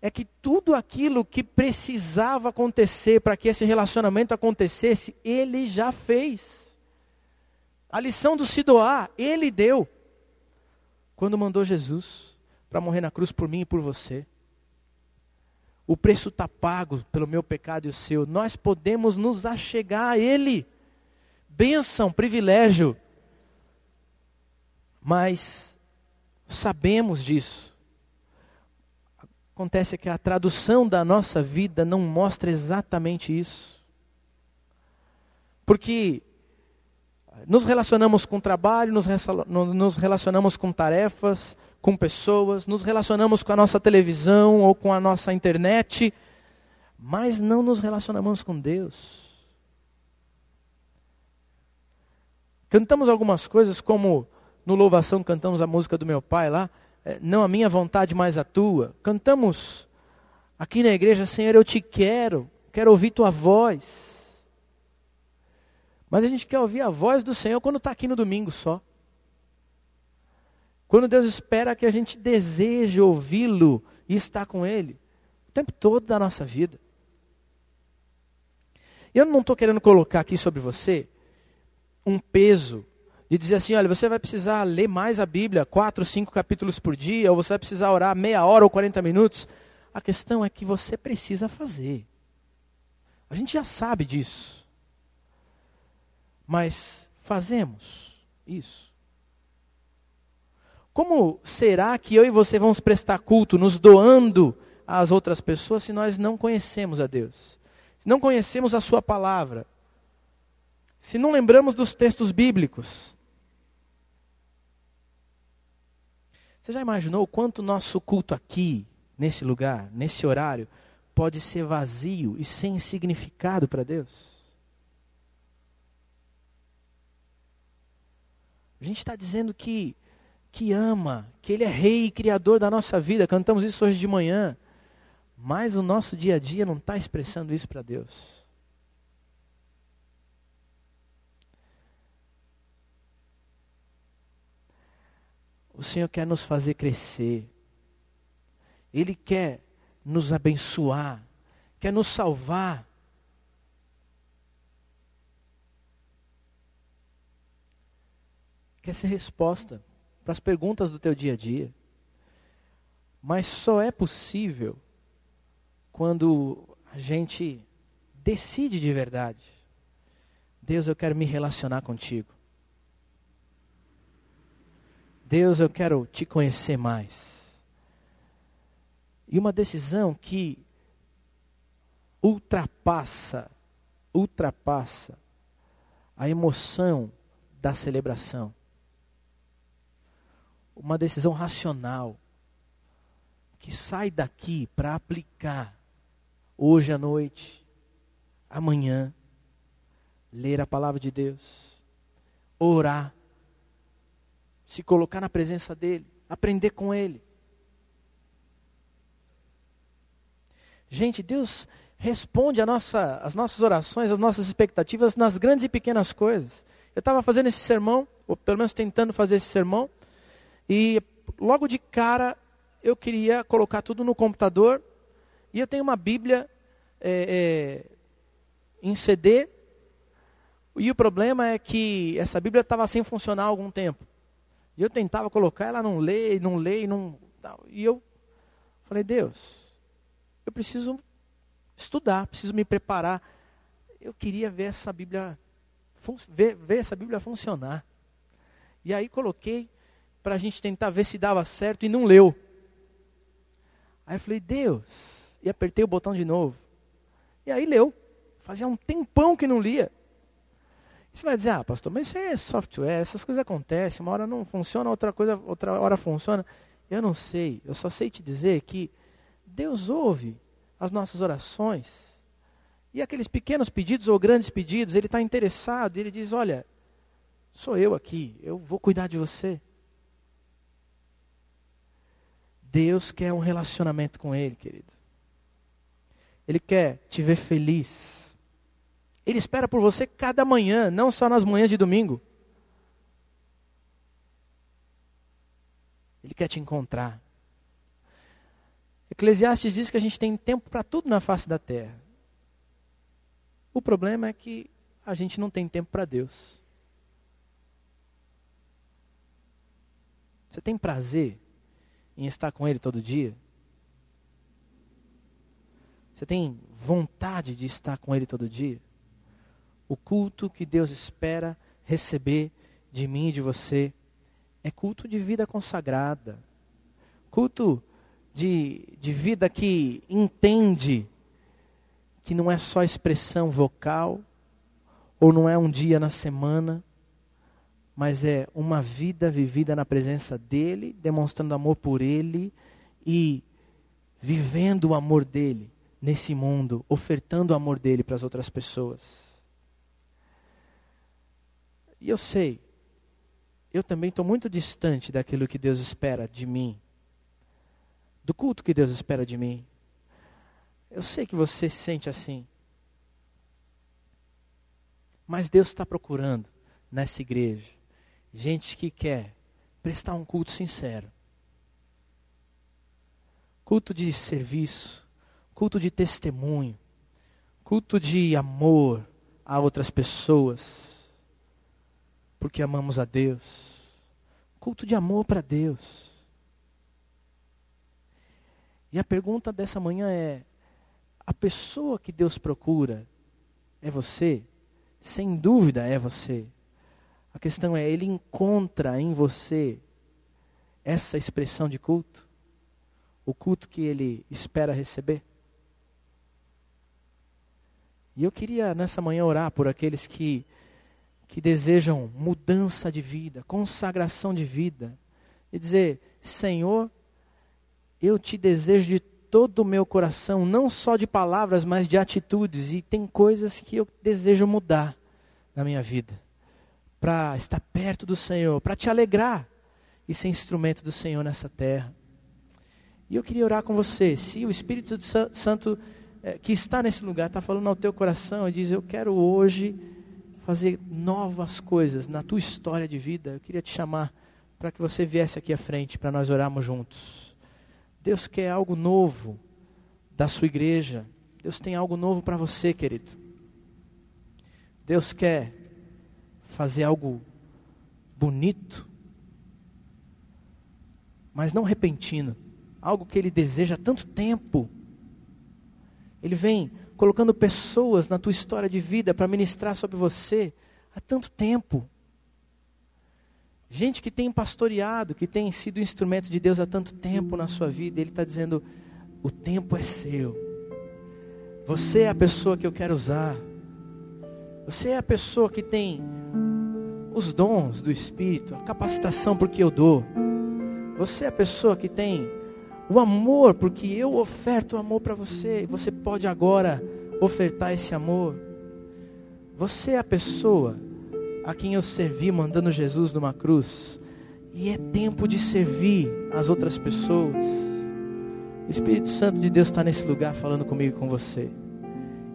é que tudo aquilo que precisava acontecer para que esse relacionamento acontecesse, ele já fez. A lição do se doar, ele deu. Quando mandou Jesus para morrer na cruz por mim e por você. O preço está pago pelo meu pecado e o seu. Nós podemos nos achegar a Ele. Bênção, privilégio. Mas sabemos disso. Acontece que a tradução da nossa vida não mostra exatamente isso. Porque nos relacionamos com trabalho, nos relacionamos com tarefas, com pessoas, nos relacionamos com a nossa televisão ou com a nossa internet, mas não nos relacionamos com Deus. Cantamos algumas coisas como no louvação cantamos a música do meu pai lá, é, não a minha vontade, mas a tua. Cantamos aqui na igreja, Senhor, eu te quero, quero ouvir tua voz. Mas a gente quer ouvir a voz do Senhor quando está aqui no domingo só. Quando Deus espera que a gente deseje ouvi-lo e estar com Ele o tempo todo da nossa vida. Eu não estou querendo colocar aqui sobre você um peso de dizer assim, olha, você vai precisar ler mais a Bíblia, quatro, cinco capítulos por dia, ou você vai precisar orar meia hora ou 40 minutos. A questão é que você precisa fazer. A gente já sabe disso. Mas fazemos isso. Como será que eu e você vamos prestar culto nos doando às outras pessoas se nós não conhecemos a Deus? Se não conhecemos a Sua palavra? Se não lembramos dos textos bíblicos? Você já imaginou quanto nosso culto aqui, nesse lugar, nesse horário, pode ser vazio e sem significado para Deus? A gente está dizendo que, que ama, que Ele é Rei e Criador da nossa vida. Cantamos isso hoje de manhã. Mas o nosso dia a dia não está expressando isso para Deus. O Senhor quer nos fazer crescer. Ele quer nos abençoar, quer nos salvar. quer ser resposta para as perguntas do teu dia a dia. Mas só é possível quando a gente decide de verdade. Deus, eu quero me relacionar contigo. Deus, eu quero te conhecer mais. E uma decisão que ultrapassa, ultrapassa a emoção da celebração uma decisão racional que sai daqui para aplicar hoje à noite, amanhã, ler a palavra de Deus, orar, se colocar na presença dele, aprender com ele. Gente, Deus responde nossa, as nossas orações, as nossas expectativas nas grandes e pequenas coisas. Eu estava fazendo esse sermão, ou pelo menos tentando fazer esse sermão, e logo de cara eu queria colocar tudo no computador. E eu tenho uma Bíblia é, é, em CD. E o problema é que essa Bíblia estava sem funcionar há algum tempo. E eu tentava colocar, ela não lê, não lê, não. E eu falei, Deus, eu preciso estudar, preciso me preparar. Eu queria ver essa Bíblia, ver, ver essa Bíblia funcionar. E aí coloquei, para a gente tentar ver se dava certo e não leu. Aí eu falei, Deus, e apertei o botão de novo. E aí leu. Fazia um tempão que não lia. Você vai dizer, ah, pastor, mas isso é software, essas coisas acontecem, uma hora não funciona, outra coisa, outra hora funciona. Eu não sei, eu só sei te dizer que Deus ouve as nossas orações. E aqueles pequenos pedidos ou grandes pedidos, Ele está interessado, Ele diz, olha, sou eu aqui, eu vou cuidar de você. Deus quer um relacionamento com Ele, querido. Ele quer te ver feliz. Ele espera por você cada manhã, não só nas manhãs de domingo. Ele quer te encontrar. Eclesiastes diz que a gente tem tempo para tudo na face da terra. O problema é que a gente não tem tempo para Deus. Você tem prazer em estar com Ele todo dia? Você tem vontade de estar com Ele todo dia? O culto que Deus espera receber de mim e de você é culto de vida consagrada, culto de, de vida que entende que não é só expressão vocal, ou não é um dia na semana, mas é uma vida vivida na presença dEle, demonstrando amor por Ele e vivendo o amor dEle nesse mundo, ofertando o amor dEle para as outras pessoas. E eu sei, eu também estou muito distante daquilo que Deus espera de mim, do culto que Deus espera de mim. Eu sei que você se sente assim. Mas Deus está procurando nessa igreja gente que quer prestar um culto sincero. Culto de serviço, culto de testemunho, culto de amor a outras pessoas, porque amamos a Deus. Culto de amor para Deus. E a pergunta dessa manhã é: a pessoa que Deus procura é você? Sem dúvida é você. A questão é, ele encontra em você essa expressão de culto? O culto que ele espera receber? E eu queria nessa manhã orar por aqueles que, que desejam mudança de vida, consagração de vida, e dizer: Senhor, eu te desejo de todo o meu coração, não só de palavras, mas de atitudes, e tem coisas que eu desejo mudar na minha vida para estar perto do Senhor, para te alegrar e ser instrumento do Senhor nessa terra. E eu queria orar com você. Se o Espírito Santo é, que está nesse lugar está falando ao teu coração e diz: Eu quero hoje fazer novas coisas na tua história de vida, eu queria te chamar para que você viesse aqui à frente para nós orarmos juntos. Deus quer algo novo da sua igreja. Deus tem algo novo para você, querido. Deus quer fazer algo bonito, mas não repentino, algo que ele deseja há tanto tempo. Ele vem colocando pessoas na tua história de vida para ministrar sobre você há tanto tempo. Gente que tem pastoreado, que tem sido instrumento de Deus há tanto tempo na sua vida, Ele está dizendo: o tempo é seu. Você é a pessoa que eu quero usar. Você é a pessoa que tem os dons do Espírito, a capacitação porque eu dou. Você é a pessoa que tem o amor porque eu oferto o amor para você você pode agora ofertar esse amor. Você é a pessoa a quem eu servi mandando Jesus numa cruz. E é tempo de servir as outras pessoas. O Espírito Santo de Deus está nesse lugar falando comigo e com você.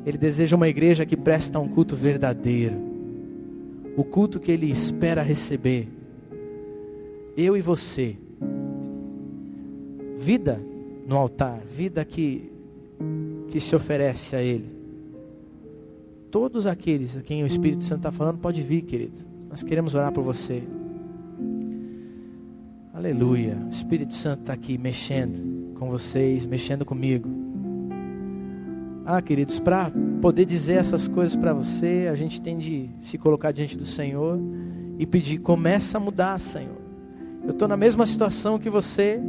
Ele deseja uma igreja que presta um culto verdadeiro o culto que Ele espera receber. Eu e você. Vida no altar, vida que, que se oferece a Ele. Todos aqueles a quem o Espírito Santo está falando, pode vir, querido. Nós queremos orar por você. Aleluia. O Espírito Santo está aqui mexendo com vocês, mexendo comigo. Ah, queridos, para poder dizer essas coisas para você, a gente tem de se colocar diante do Senhor e pedir: começa a mudar, Senhor. Eu estou na mesma situação que você.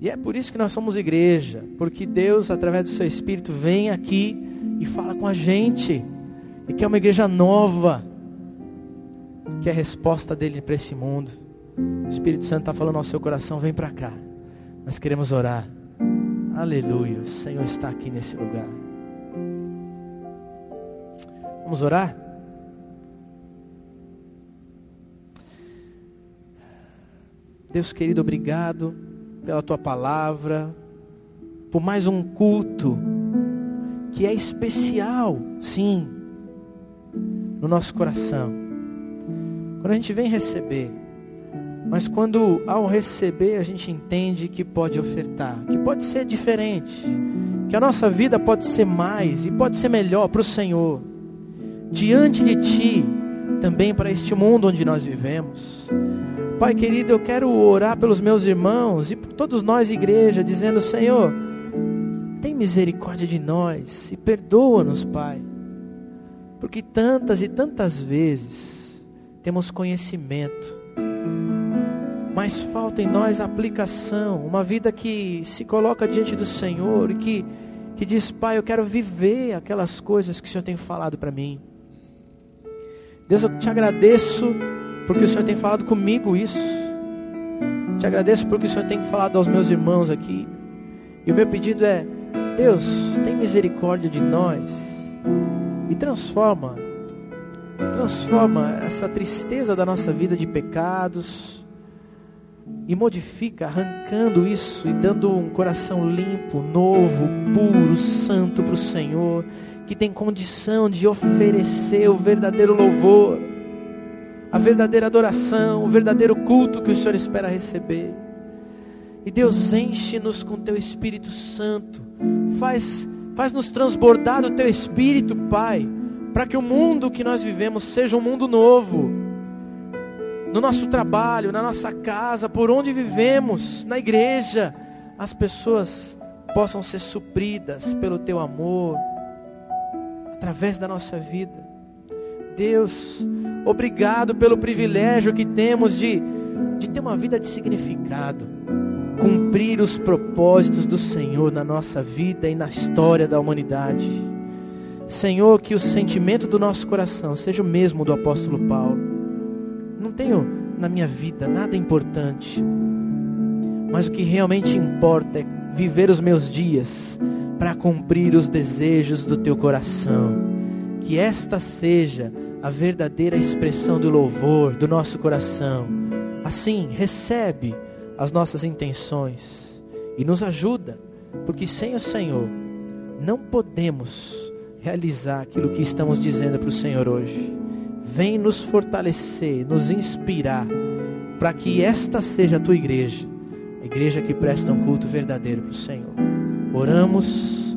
E é por isso que nós somos igreja, porque Deus, através do seu Espírito, vem aqui e fala com a gente, e que é uma igreja nova, que é a resposta dele para esse mundo. O Espírito Santo está falando ao seu coração: vem para cá, nós queremos orar. Aleluia, o Senhor está aqui nesse lugar. Vamos orar? Deus querido, obrigado pela tua palavra, por mais um culto que é especial, sim, no nosso coração. Quando a gente vem receber, Mas quando ao receber a gente entende que pode ofertar, que pode ser diferente, que a nossa vida pode ser mais e pode ser melhor para o Senhor, diante de Ti, também para este mundo onde nós vivemos. Pai querido, eu quero orar pelos meus irmãos e por todos nós, igreja, dizendo: Senhor, tem misericórdia de nós e perdoa-nos, Pai, porque tantas e tantas vezes temos conhecimento, mas falta em nós aplicação, uma vida que se coloca diante do Senhor e que, que diz: Pai, eu quero viver aquelas coisas que o Senhor tem falado para mim. Deus, eu te agradeço porque o Senhor tem falado comigo isso. Te agradeço porque o Senhor tem falado aos meus irmãos aqui. E o meu pedido é: Deus, tem misericórdia de nós e transforma, transforma essa tristeza da nossa vida de pecados e modifica, arrancando isso e dando um coração limpo, novo, puro, santo para o Senhor que tem condição de oferecer o verdadeiro louvor, a verdadeira adoração, o verdadeiro culto que o Senhor espera receber. E Deus enche-nos com teu Espírito Santo, faz faz-nos transbordar do teu Espírito, Pai, para que o mundo que nós vivemos seja um mundo novo. No nosso trabalho, na nossa casa, por onde vivemos, na igreja, as pessoas possam ser supridas pelo teu amor, através da nossa vida. Deus, obrigado pelo privilégio que temos de, de ter uma vida de significado, cumprir os propósitos do Senhor na nossa vida e na história da humanidade. Senhor, que o sentimento do nosso coração seja o mesmo do apóstolo Paulo. Não tenho na minha vida nada importante, mas o que realmente importa é viver os meus dias para cumprir os desejos do teu coração. Que esta seja a verdadeira expressão do louvor do nosso coração. Assim, recebe as nossas intenções e nos ajuda, porque sem o Senhor não podemos realizar aquilo que estamos dizendo para o Senhor hoje. Vem nos fortalecer, nos inspirar, para que esta seja a tua igreja, a igreja que presta um culto verdadeiro para o Senhor. Oramos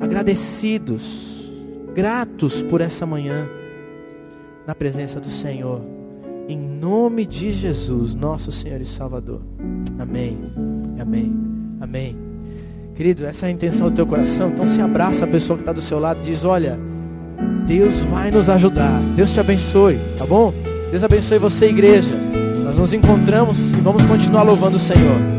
agradecidos, gratos por essa manhã, na presença do Senhor, em nome de Jesus, nosso Senhor e Salvador. Amém, amém, amém. Querido, essa é a intenção do teu coração, então se abraça a pessoa que está do seu lado e diz: Olha, Deus vai nos ajudar, Deus te abençoe, tá bom? Deus abençoe você, igreja. Nós nos encontramos e vamos continuar louvando o Senhor.